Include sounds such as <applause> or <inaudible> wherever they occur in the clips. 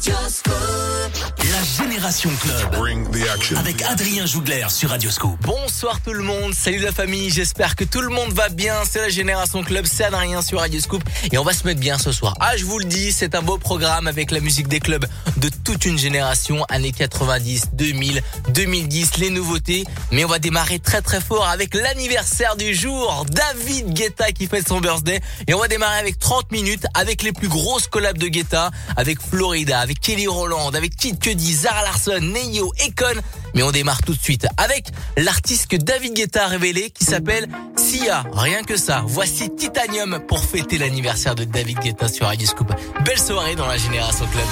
Just good. La Génération Club. Avec Adrien Jougler sur Radioscope. Bonsoir tout le monde, salut la famille, j'espère que tout le monde va bien. C'est la Génération Club, c'est Adrien sur Radioscope et on va se mettre bien ce soir. Ah, je vous le dis, c'est un beau programme avec la musique des clubs de toute une génération, années 90, 2000, 2010, les nouveautés. Mais on va démarrer très très fort avec l'anniversaire du jour, David Guetta qui fait son birthday. Et on va démarrer avec 30 minutes avec les plus grosses collabs de Guetta, avec Florida, avec Kelly Roland, avec Kid Cudi, Zara Larson, Neyo, Econ. Mais on démarre tout de suite avec l'artiste que David Guetta a révélé qui s'appelle Sia. Rien que ça. Voici Titanium pour fêter l'anniversaire de David Guetta sur Radio. Belle soirée dans la Génération Club.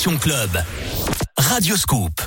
Génération Club. Radio Scoop.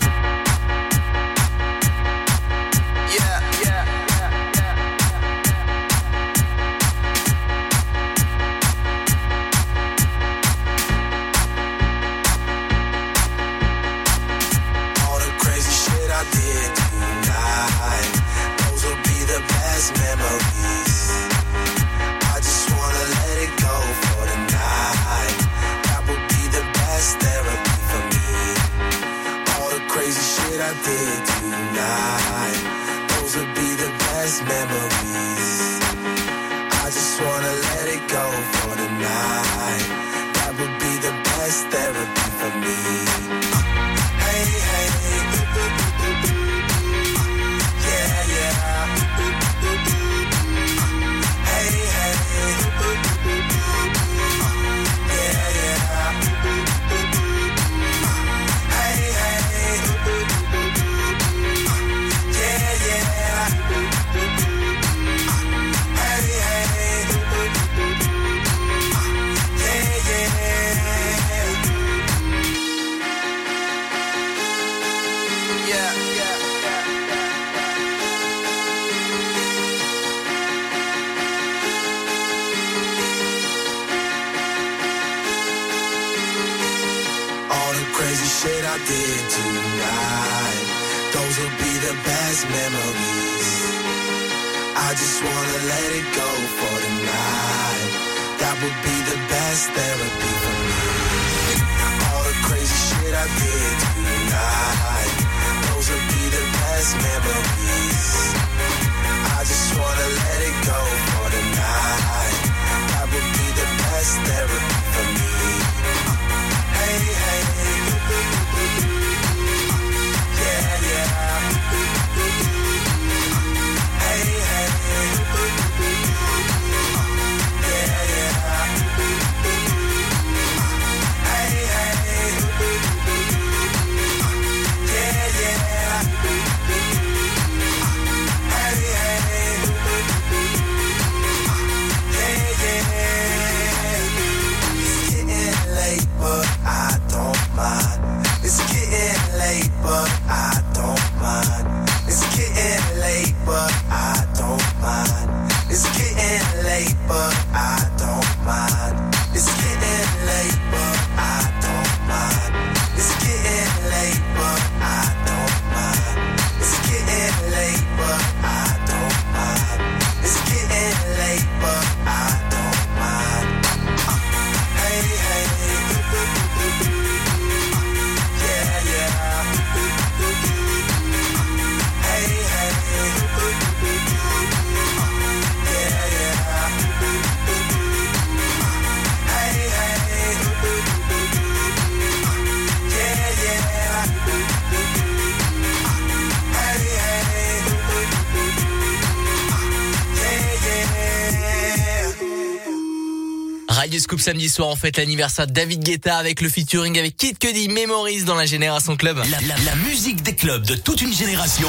Samedi soir, on fête l'anniversaire de David Guetta avec le featuring avec Kid Cudi Memories dans la Génération Club. La, musique des clubs de toute une génération.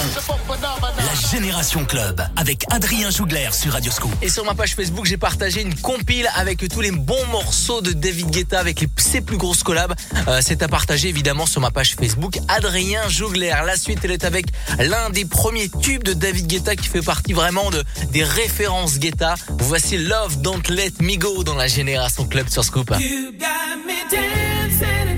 La Génération Club avec Adrien Jougler sur Radio Scoop. Et sur ma page Facebook, j'ai partagé une compile avec tous les bons morceaux de David Guetta avec ses plus grosses collabs. Euh, c'est à partager évidemment sur ma page Facebook Adrien Jougler. La suite, elle est avec l'un des premiers tubes de David Guetta qui fait partie vraiment de des références Guetta. Voici Love Don't Let Me Go dans la Génération Club sur Scoop. 92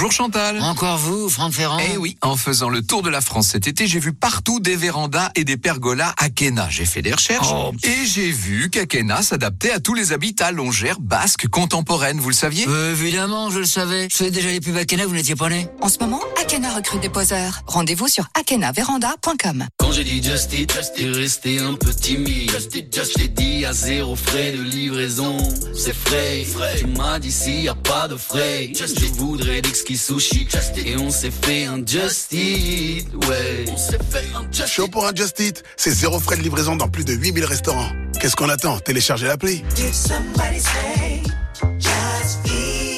Bonjour Chantal. Encore vous, Franck Ferrand Eh oui, en faisant le tour de la France cet été, j'ai vu partout des vérandas et des pergolas à Kena. J'ai fait des recherches Oh. et j'ai vu qu'Akena s'adaptait à tous les habitats longères basques contemporaines, vous le saviez? Euh, Évidemment, je le savais. Je faisais déjà les pubs à Kena, vous n'étiez pas né En ce moment, Akena recrute des poseurs. Rendez-vous sur akenaveranda.com. Quand j'ai dit just it, t'es resté un peu timide. Just it, just J'ai dit à zéro frais de livraison, c'est frais. Tu m'as dit s'il y a pas de frais, je voudrais sushi. Et on s'est fait un just it, ouais. On s'est fait un just Chaud pour un Just Eat, c'est zéro frais de livraison dans plus de 8000 restaurants. Qu'est-ce qu'on attend? Téléchargez l'appli.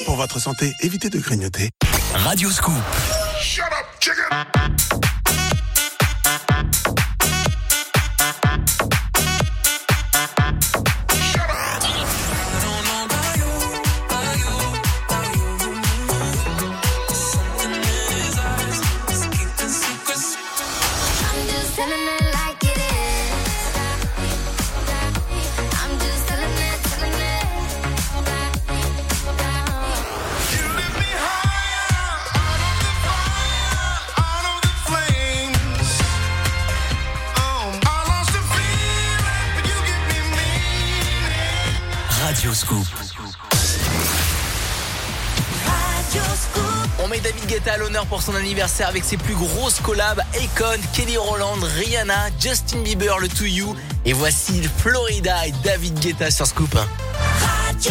Pour votre santé, évitez de grignoter. Radio Scoop. I'm Radio Scoop. On met David Guetta à l'honneur pour son anniversaire avec ses plus grosses collabs Akon, Kelly Rowland, Rihanna, Justin Bieber, le To You. Et voici Florida et David Guetta sur Scoop. To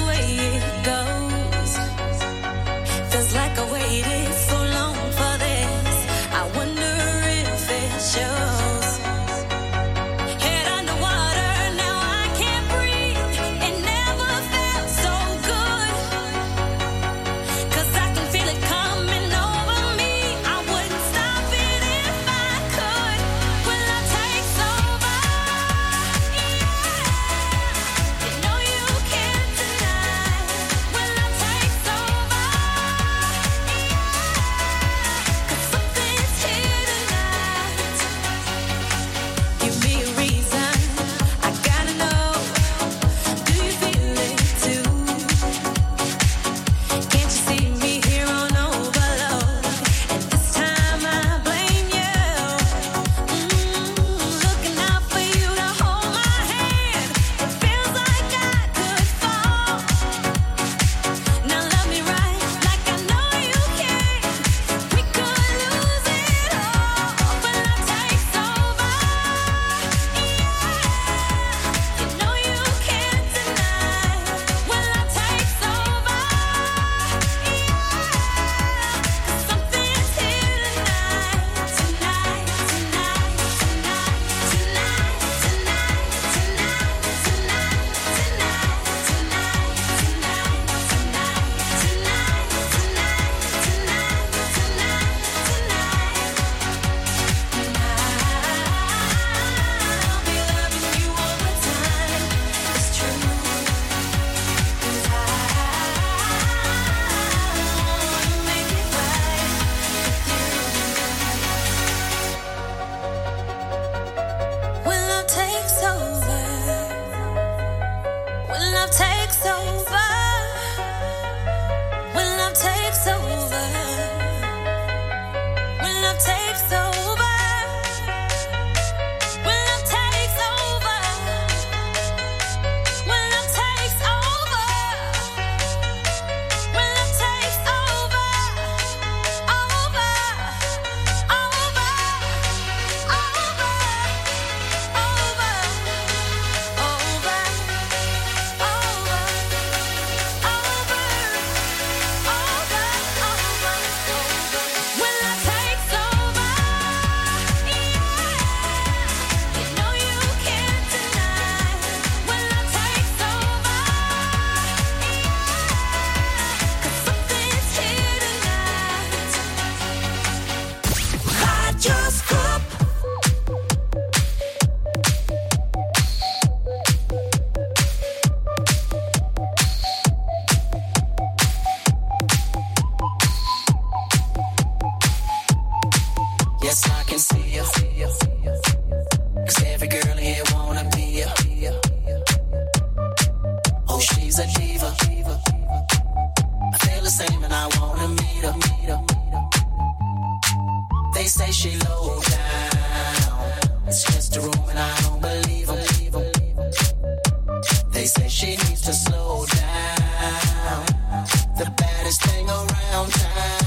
downtown.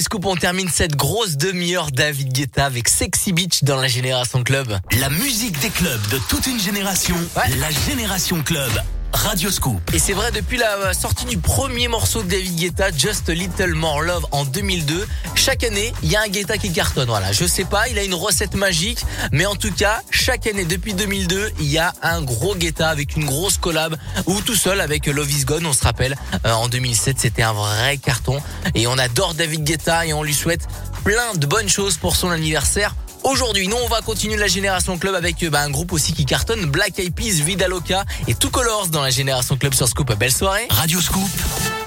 Scoop, on termine cette grosse demi-heure David Guetta avec Sexy Beach dans la Génération Club. La musique des clubs de toute une génération. La Génération Club. Radio Scoop. Et c'est vrai, depuis la sortie du premier morceau de David Guetta, Just a Little More Love en 2002, chaque année, il y a un Guetta qui cartonne. Voilà, je sais pas, il a une recette magique, mais en tout cas, chaque année depuis 2002, il y a un gros Guetta avec une grosse collab ou tout seul avec Love Is Gone, on se rappelle, euh, en 2007, c'était un vrai carton et on adore David Guetta et on lui souhaite plein de bonnes choses pour son anniversaire. Aujourd'hui, nous on va continuer la Génération Club avec euh, bah, un groupe aussi qui cartonne, Black Eyed Peas, Vida Loca et Two Colors dans la Génération Club sur Scoop. Belle soirée. Radio Scoop,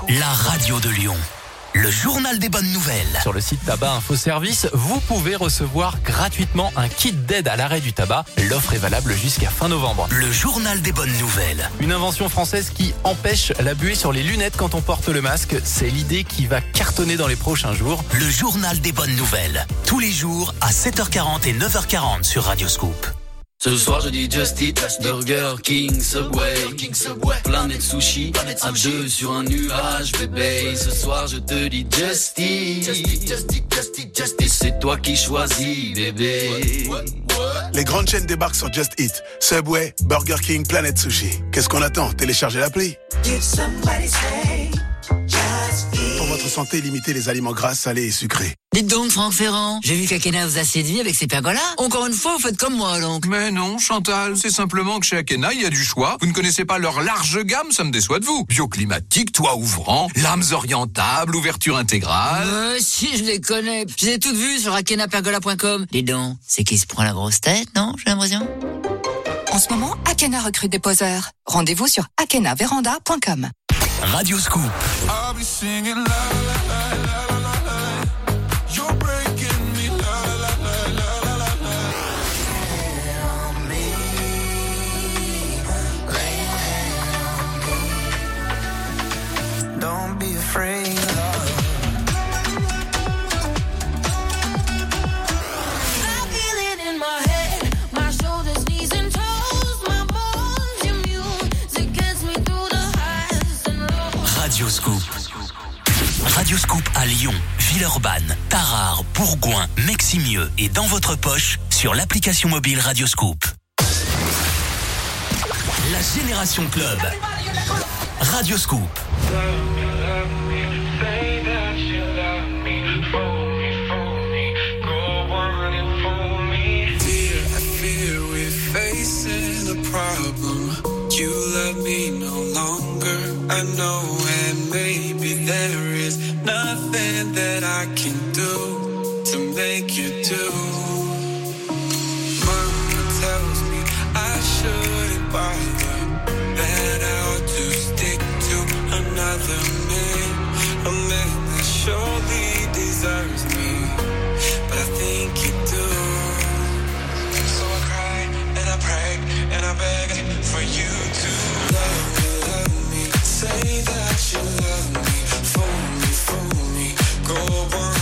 la radio de Lyon. Le journal des bonnes nouvelles. Sur le site Tabac Info Service, vous pouvez recevoir gratuitement un kit d'aide à l'arrêt du tabac. L'offre est valable jusqu'à fin novembre. Le journal des bonnes nouvelles. Une invention française qui empêche la buée sur les lunettes quand on porte le masque. C'est l'idée qui va cartonner dans les prochains jours. Le journal des bonnes nouvelles. Tous les jours à 7h40 et 9h40 sur Radio Scoop. Ce soir je dis Just Eat, Burger King, Subway, King Subway, Planète Sushi, à deux sur un nuage, bébé. Ce soir je te dis Just Eat, Just Eat, Just Eat, Just Eat, Just Eat. Et c'est toi qui choisis, bébé. Les grandes chaînes débarquent sur Just Eat. Subway, Burger King, Planet Sushi. Qu'est-ce qu'on attend? Téléchargez l'appli. Pour votre santé, limitez les aliments gras, salés et sucrés. Dites donc, Franck Ferrand, j'ai vu qu'Akena vous a séduit avec ses pergolas. Encore une fois, vous faites comme moi, donc. Mais non, Chantal, c'est simplement que chez Akena, il y a du choix. Vous ne connaissez pas leur large gamme, ça me déçoit de vous. Bioclimatique, toit ouvrant, lames orientables, ouverture intégrale. Euh, si, je les connais. Je les ai toutes vues sur akenapergola.com. Dis donc, c'est qui se prend la grosse tête, non J'ai l'impression? En ce moment, Akena recrute des poseurs. Rendez-vous sur akenaveranda.com. Radio Scoop. Meximieux et dans votre poche sur l'application mobile Radio Scoop. La Génération Club. Radio I know, and maybe there is nothing that I can do to make you do. Mama tells me I shouldn't bother, that I ought to stick to another man, a man that surely deserves me. But I think you do. So I cry and I pray and I beg for you. you love me, fool me, fool me, go on.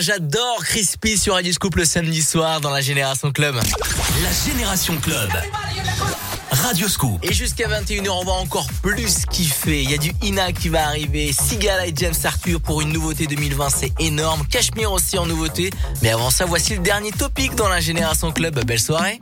J'adore Crispy sur Radio Scoop le samedi soir dans la Génération Club. La Génération Club. Radio Scoop. Et jusqu'à 21h, on va encore plus kiffer. Il y a du Ina qui va arriver, Sigala et James Arthur pour une nouveauté 2020, c'est énorme. Cachemire aussi en nouveauté. Mais avant ça, voici le dernier topic dans la Génération Club. Belle soirée.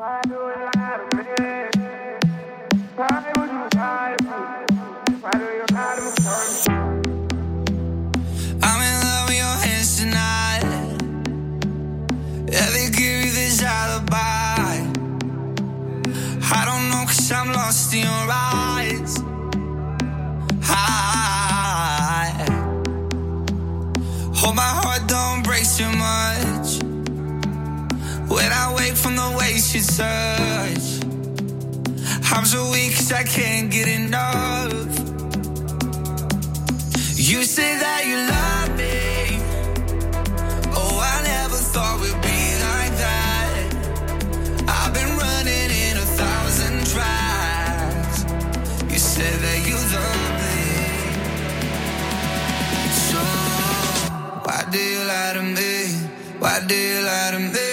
Why do you lie to me?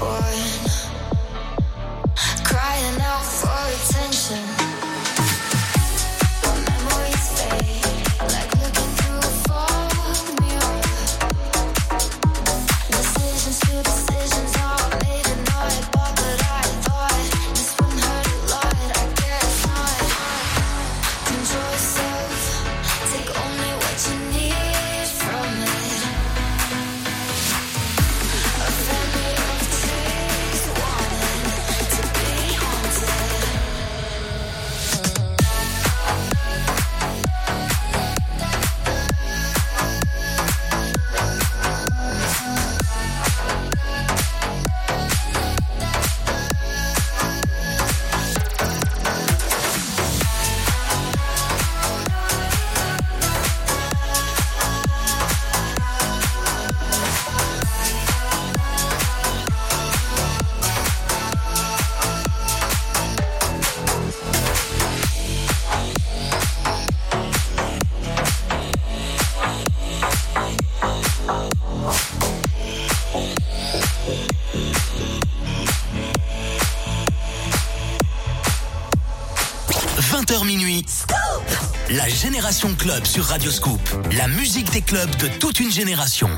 One. Génération Club sur Radioscoop. La musique des clubs de toute une génération.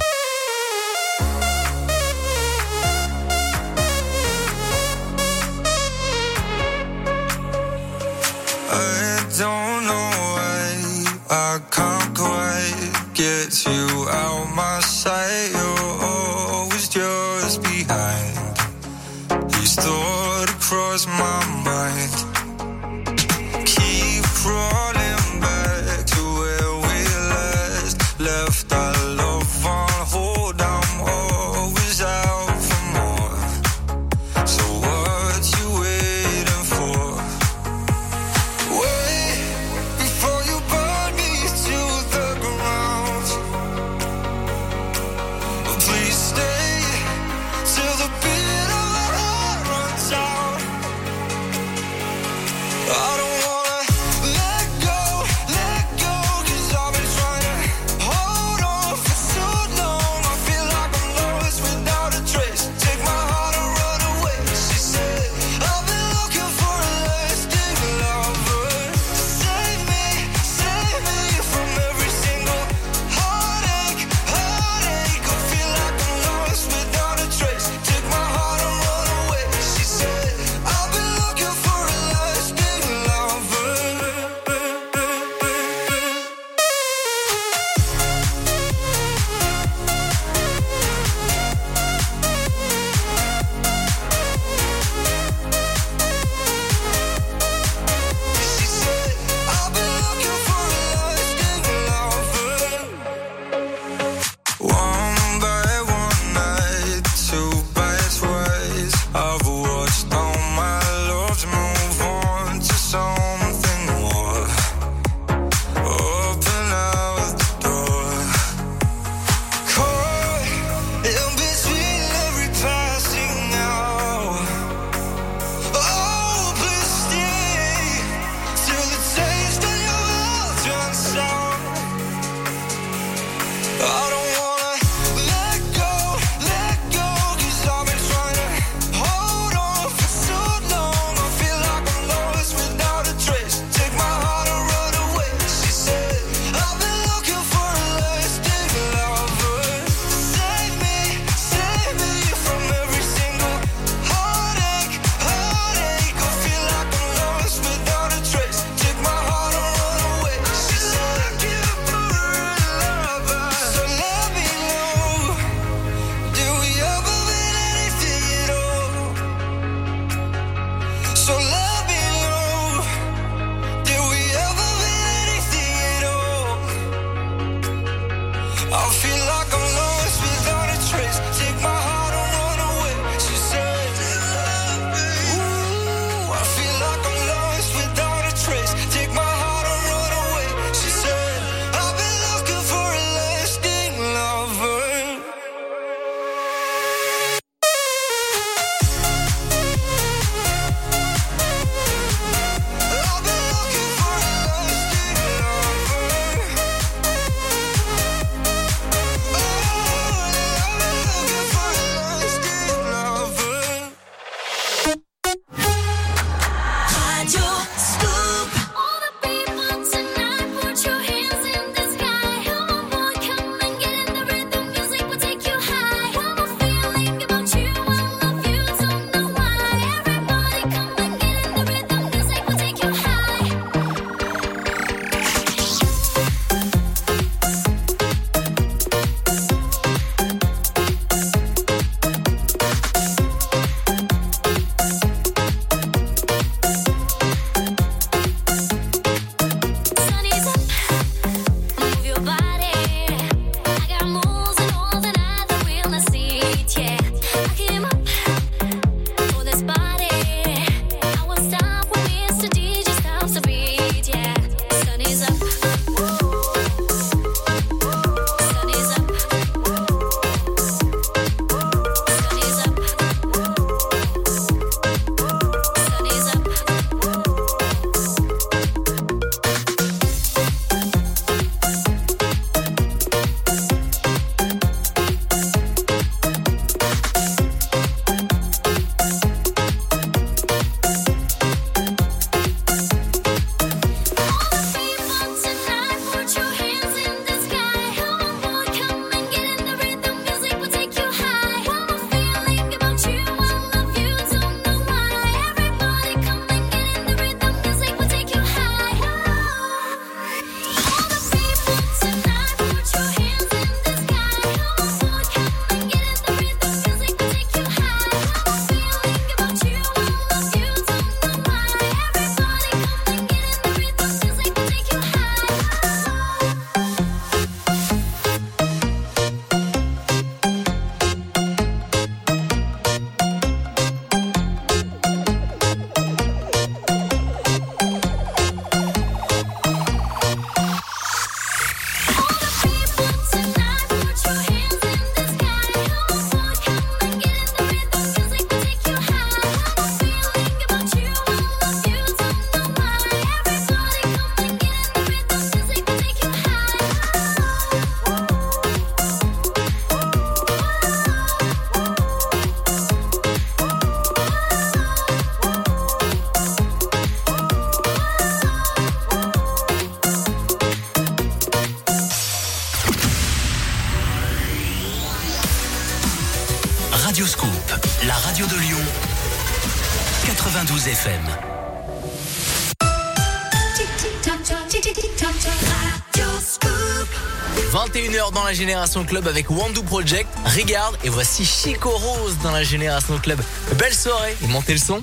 dans la Génération Club avec Wandu Project. Regarde et voici Chico Rose dans la Génération Club. Belle soirée et montez le son?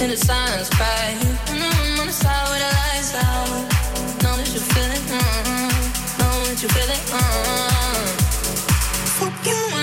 in the silence, cry in the room on the side where the lights out. Know that you feel it, mm-hmm. know that you feel it, mm-hmm. Fuck you.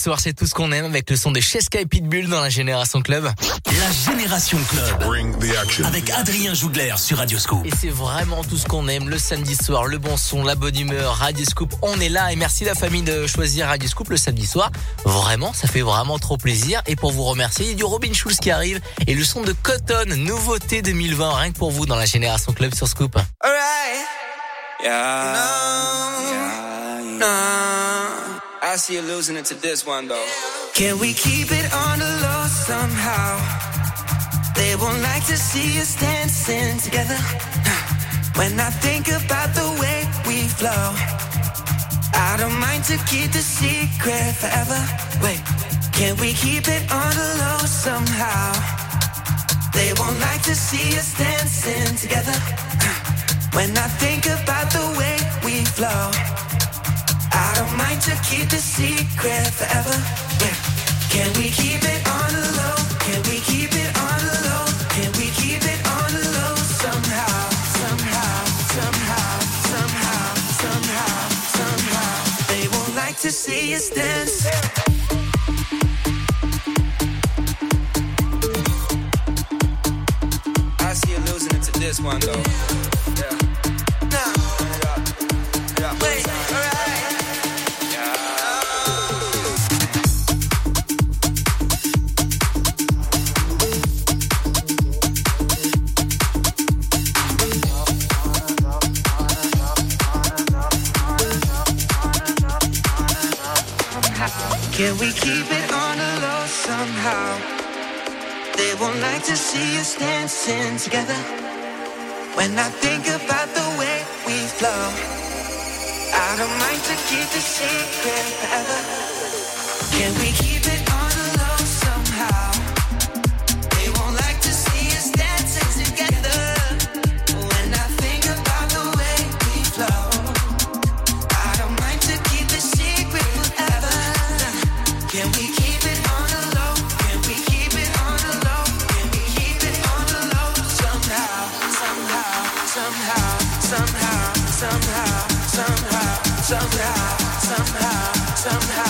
Soir, c'est tout ce qu'on aime avec le son de Cheska et Pitbull dans la Génération Club. La Génération Club. Avec Adrien Jougler sur Radio Scoop. Et c'est vraiment tout ce qu'on aime le samedi soir, le bon son, la bonne humeur, Radio Scoop, on est là et merci la famille de choisir Radio Scoop le samedi soir. Vraiment, ça fait vraiment trop plaisir et pour vous remercier, il y a du Robin Schulz qui arrive et le son de Cotton, nouveauté 2020, rien que pour vous dans la Génération Club sur Scoop. Alright. Yeah. No. No. I see you losing it to this one though. Can we keep it on the low somehow? They won't like to see us dancing together. <sighs> When I think about the way we flow, I don't mind to keep the secret forever. Wait, can we keep it on the low somehow? They won't like to see us dancing together. <sighs> When I think about the way we flow, I don't mind to keep the secret forever. Yeah. Can we keep it on the low? Can we keep it on the low? Can we keep it on the low somehow? Somehow, somehow, somehow, somehow, somehow. They won't like to see us dance. I see you losing it to this one though. Yeah. Won't like to see us dancing together. When I think about the way we flow, I don't mind to keep the secret forever. Can we keep somehow, somehow, somehow,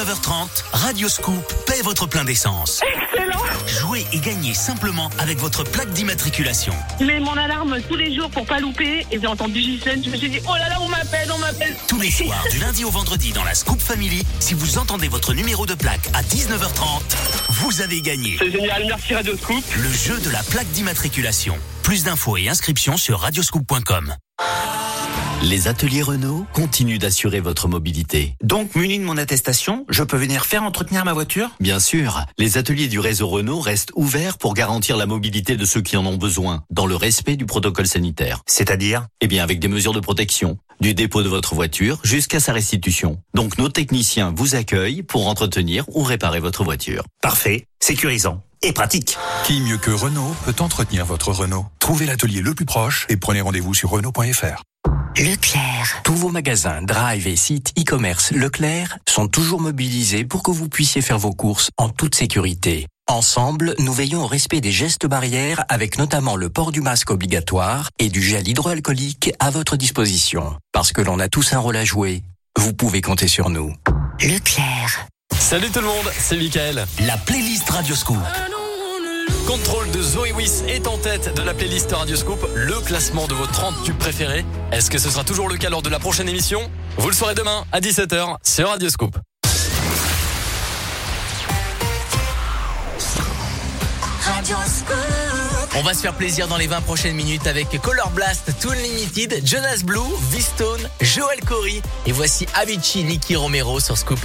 19h30, Radio Scoop paie votre plein d'essence. Excellent Jouez et gagnez simplement avec votre plaque d'immatriculation. Je mets mon alarme tous les jours pour pas louper et j'ai entendu Gisèle, je me suis dit oh là là on m'appelle, on m'appelle. Tous les soirs, du lundi au vendredi dans la Scoop Family, si vous entendez votre numéro de plaque à 19h30, vous avez gagné. C'est génial, merci Radio Scoop. Le jeu de la plaque d'immatriculation. Plus d'infos et inscriptions sur radioscoop.com. Les ateliers Renault continuent d'assurer votre mobilité. Donc, muni de mon attestation, je peux venir faire entretenir ma voiture? Bien sûr, les ateliers du réseau Renault restent ouverts pour garantir la mobilité de ceux qui en ont besoin, dans le respect du protocole sanitaire. C'est-à-dire? Eh bien, avec des mesures de protection, du dépôt de votre voiture jusqu'à sa restitution. Donc, nos techniciens vous accueillent pour entretenir ou réparer votre voiture. Parfait, sécurisant et pratique. Qui mieux que Renault peut entretenir votre Renault Trouvez l'atelier le plus proche et prenez rendez-vous sur Renault.fr. Leclerc. Tous vos magasins, drive et sites e-commerce Leclerc sont toujours mobilisés pour que vous puissiez faire vos courses en toute sécurité. Ensemble, nous veillons au respect des gestes barrières avec notamment le port du masque obligatoire et du gel hydroalcoolique à votre disposition. Parce que l'on a tous un rôle à jouer, vous pouvez compter sur nous. Leclerc. Salut tout le monde, c'est Michael. La playlist Radio Scoop. Contrôle de Zoé Wiss est en tête de la playlist Radio Scoop, le classement de vos 30 tubes préférés. Est-ce que ce sera toujours le cas lors de la prochaine émission? Vous le saurez demain à 17h sur Radio Scoop. Radio Scoop. On va se faire plaisir dans les 20 prochaines minutes avec Color Blast, Toon Limited, Jonas Blue, V-Stone, Joel Corey et voici Avicii, Nicky Romero sur Scoop.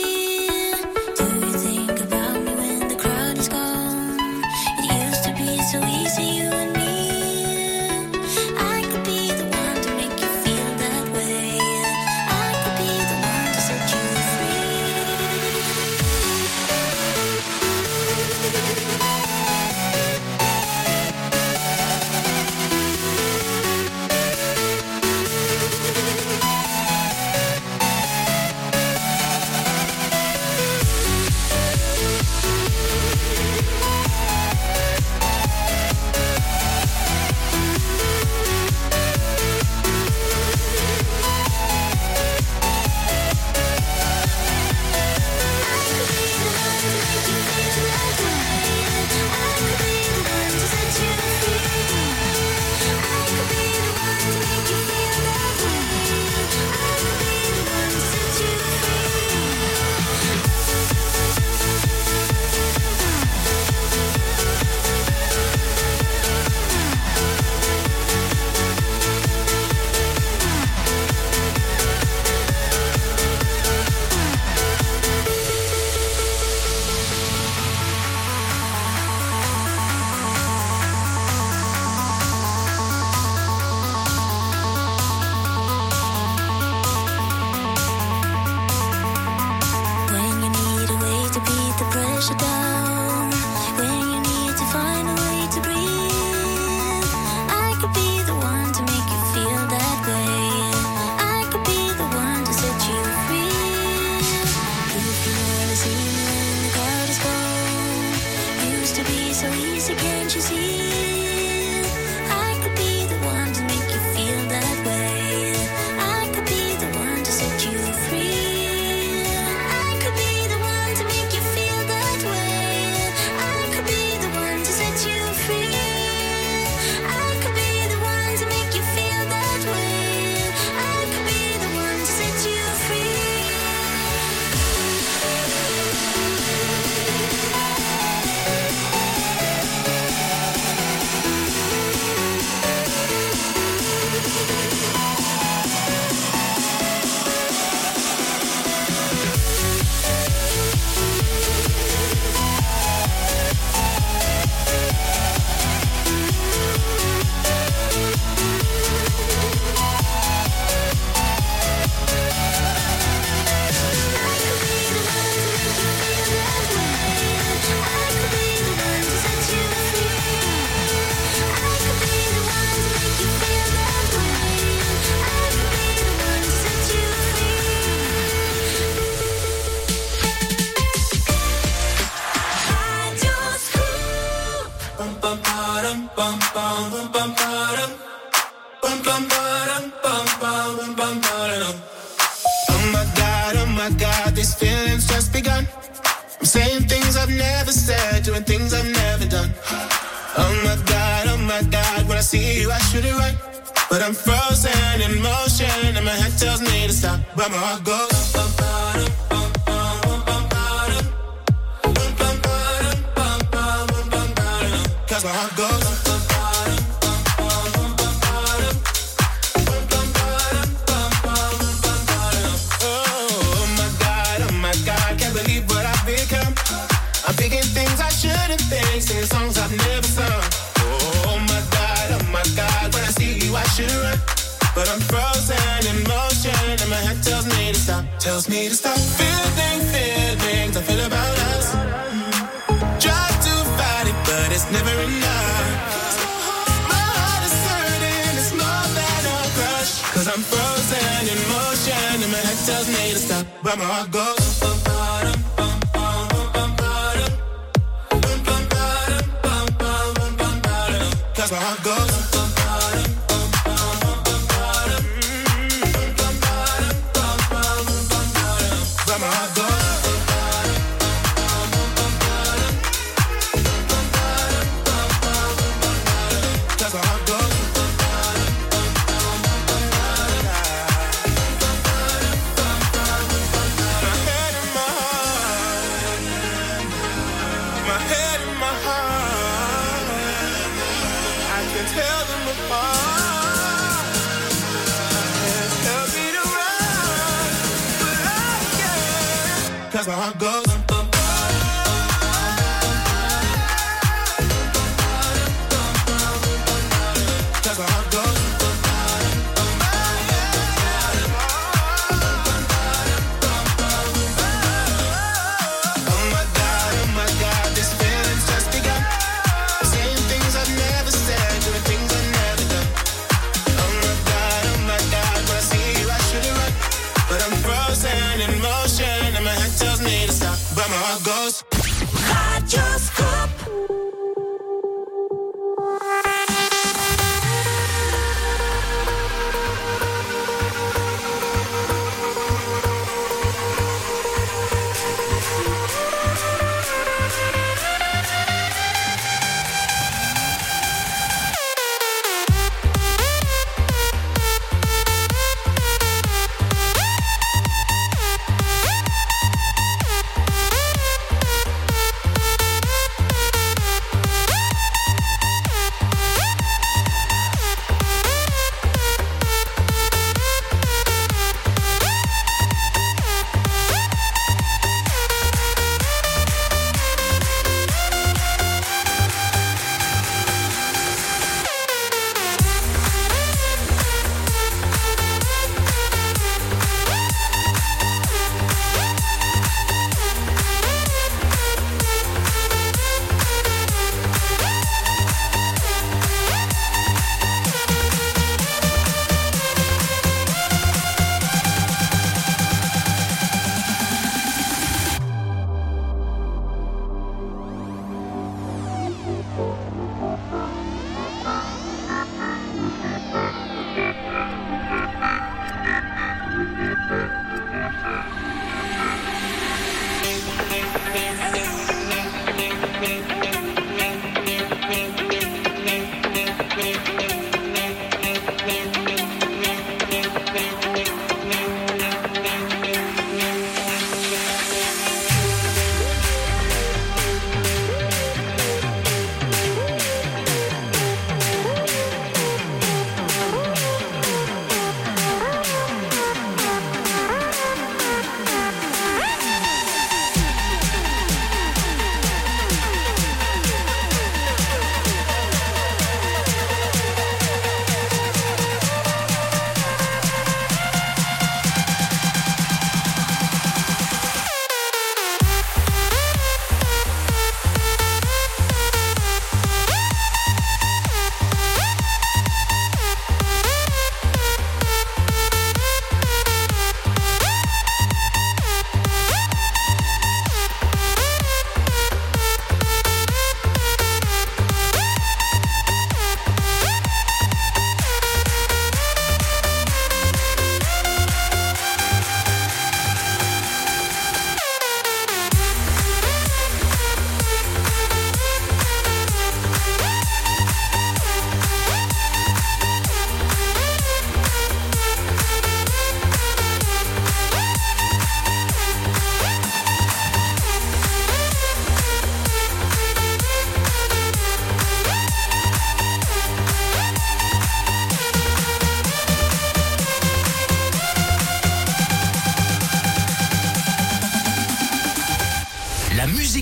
cause my heart goes thump.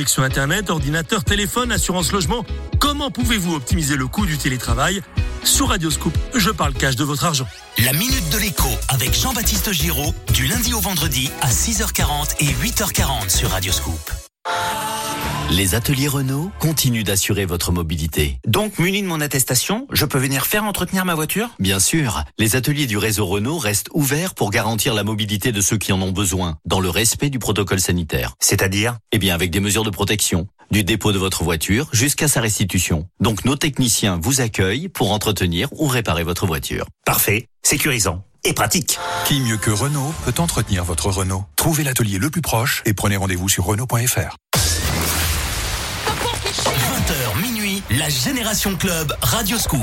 connexion Internet, ordinateur, téléphone, assurance logement. Comment pouvez-vous optimiser le coût du télétravail? Sur Radioscoop, je parle cash de votre argent. La Minute de l'écho avec Jean-Baptiste Giraud, du lundi au vendredi à 6h40 et 8h40 sur Radioscoop. Les ateliers Renault continuent d'assurer votre mobilité. Donc, muni de mon attestation, je peux venir faire entretenir ma voiture? Bien sûr, les ateliers du réseau Renault restent ouverts pour garantir la mobilité de ceux qui en ont besoin, dans le respect du protocole sanitaire. C'est-à-dire? Eh bien, avec des mesures de protection, du dépôt de votre voiture jusqu'à sa restitution. Donc, nos techniciens vous accueillent pour entretenir ou réparer votre voiture. Parfait, sécurisant et pratique. Qui mieux que Renault peut entretenir votre Renault? Trouvez l'atelier le plus proche et prenez rendez-vous sur Renault.fr. 20h minuit, la Génération Club Radio Scoop.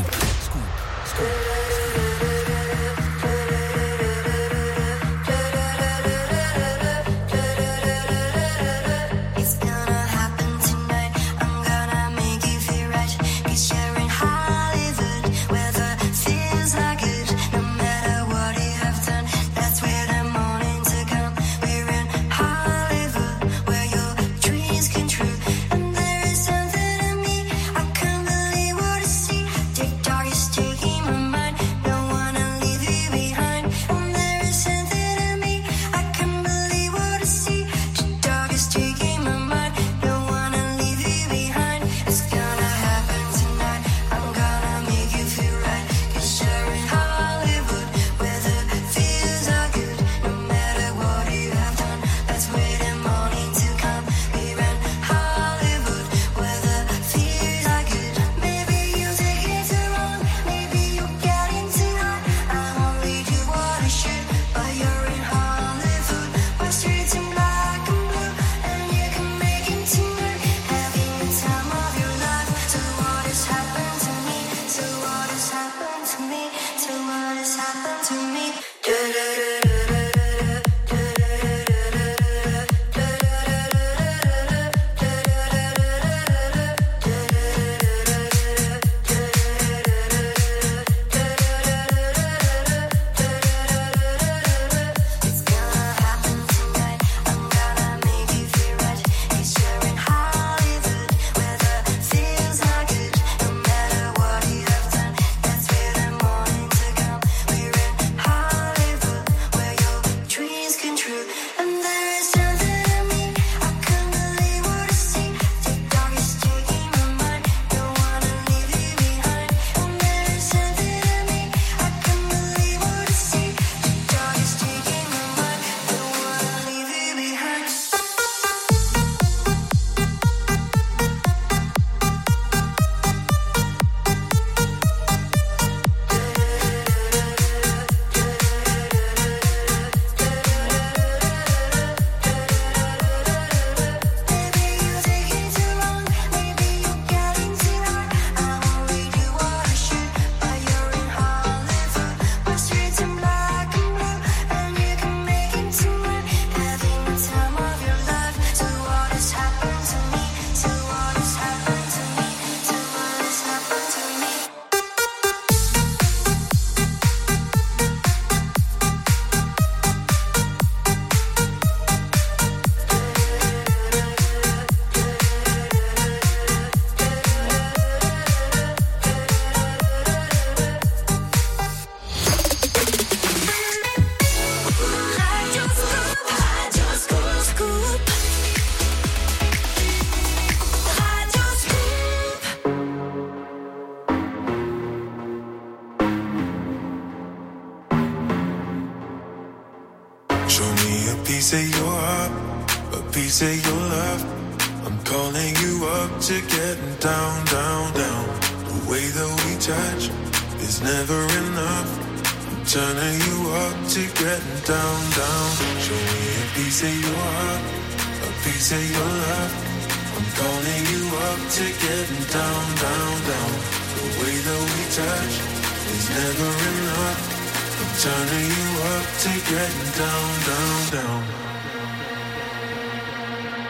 turning you up to getting down, down, down.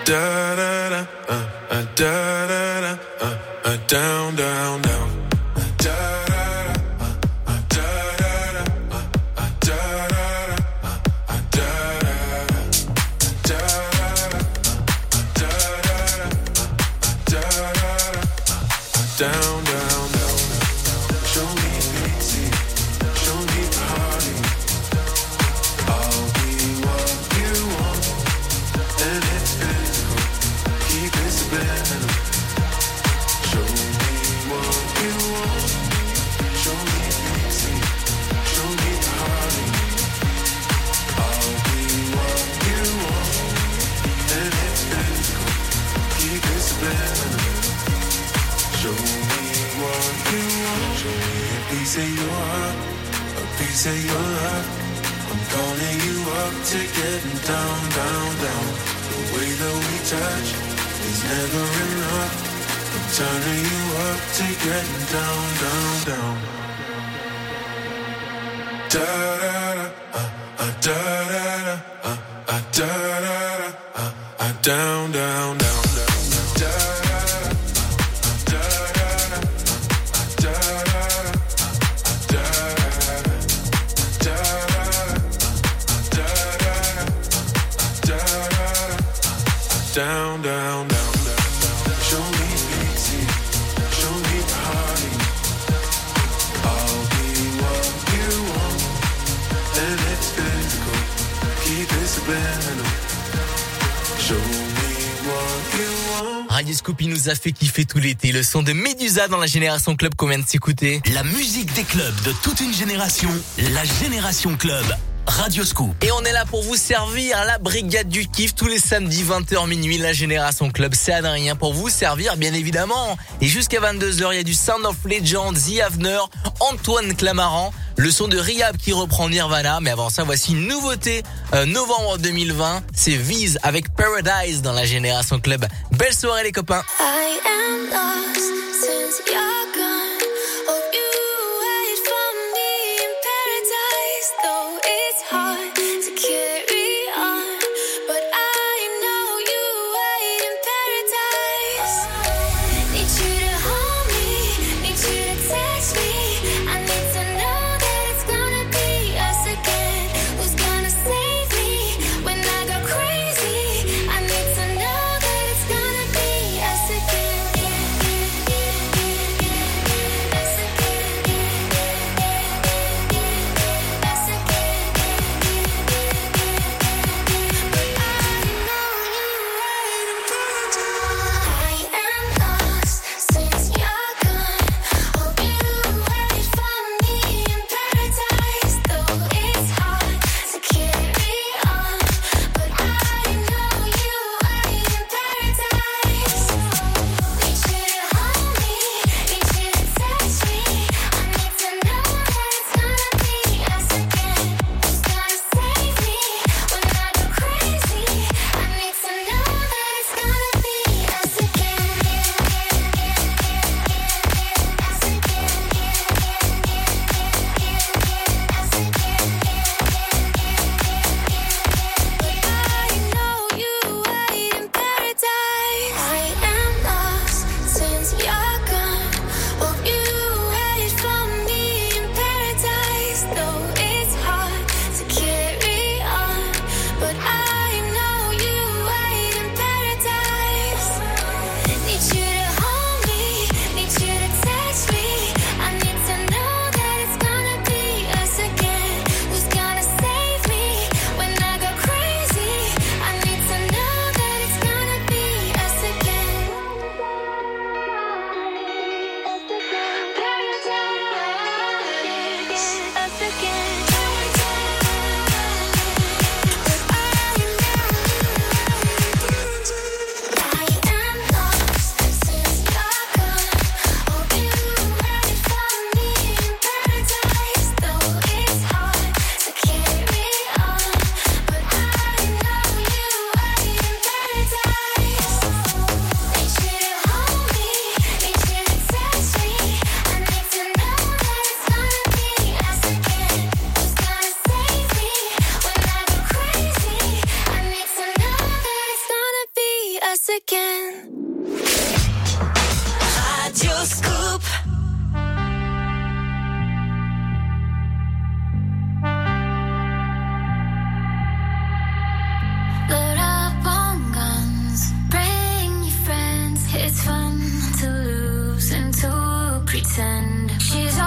Da da da, uh, uh, da da da, uh, uh, down, down, down. Radio Scoop, il nous a fait kiffer tout l'été. Le son de Medusa dans la Génération Club qu'on vient de s'écouter. La musique des clubs de toute une génération, la Génération Club. Radio Radioscoop. Et on est là pour vous servir la brigade du kiff tous les samedis 20h minuit. La Génération Club, c'est Adrien pour vous servir, bien évidemment. Et jusqu'à 22h, il y a du Sound of Legends The Avener, Antoine Clamaran, le son de Riab qui reprend Nirvana. Mais avant ça, voici une nouveauté. Euh, novembre 2020, c'est Viz avec Paradise dans la Génération Club. Belle soirée les copains. She's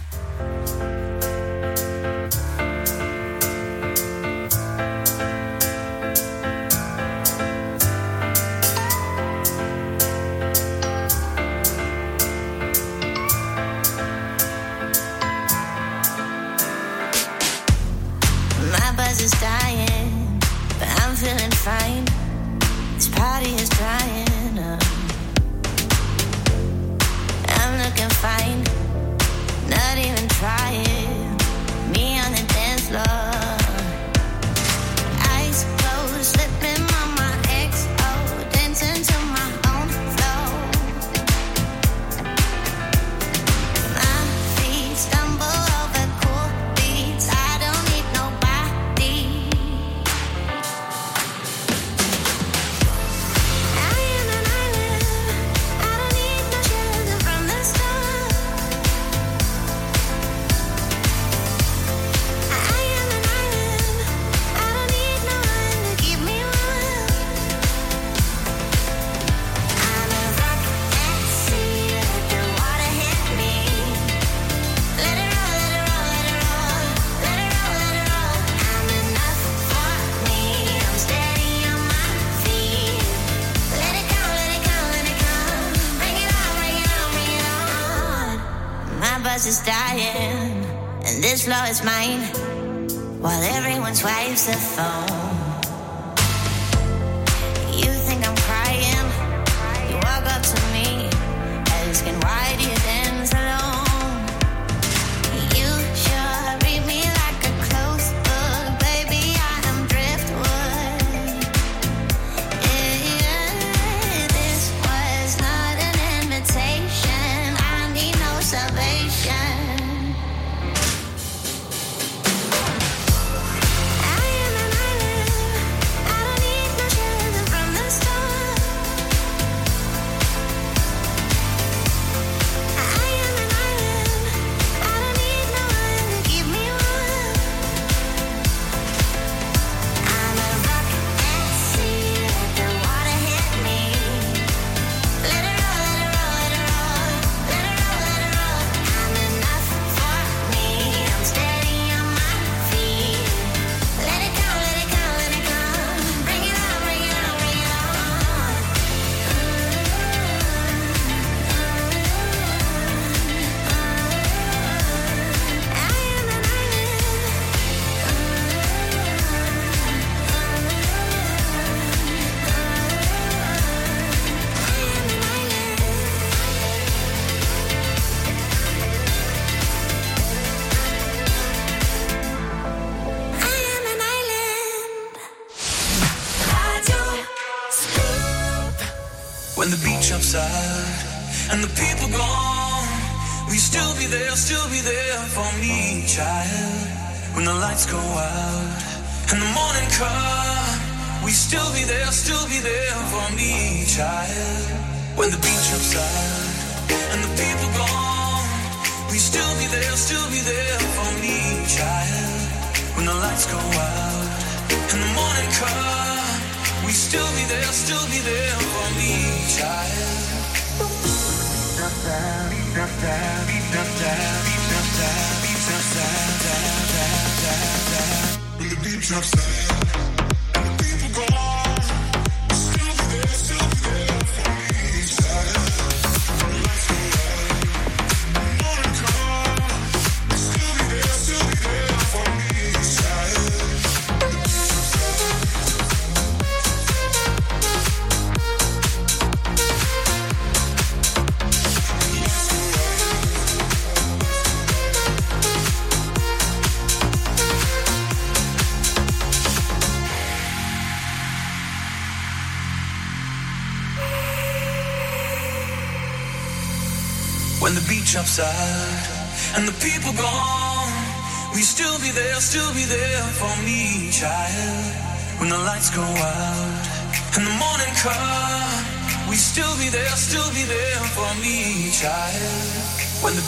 outside and the people gone. We still be there, still be there for me, child. When the lights go out and the morning comes, we still be there, still be there for me, child. When the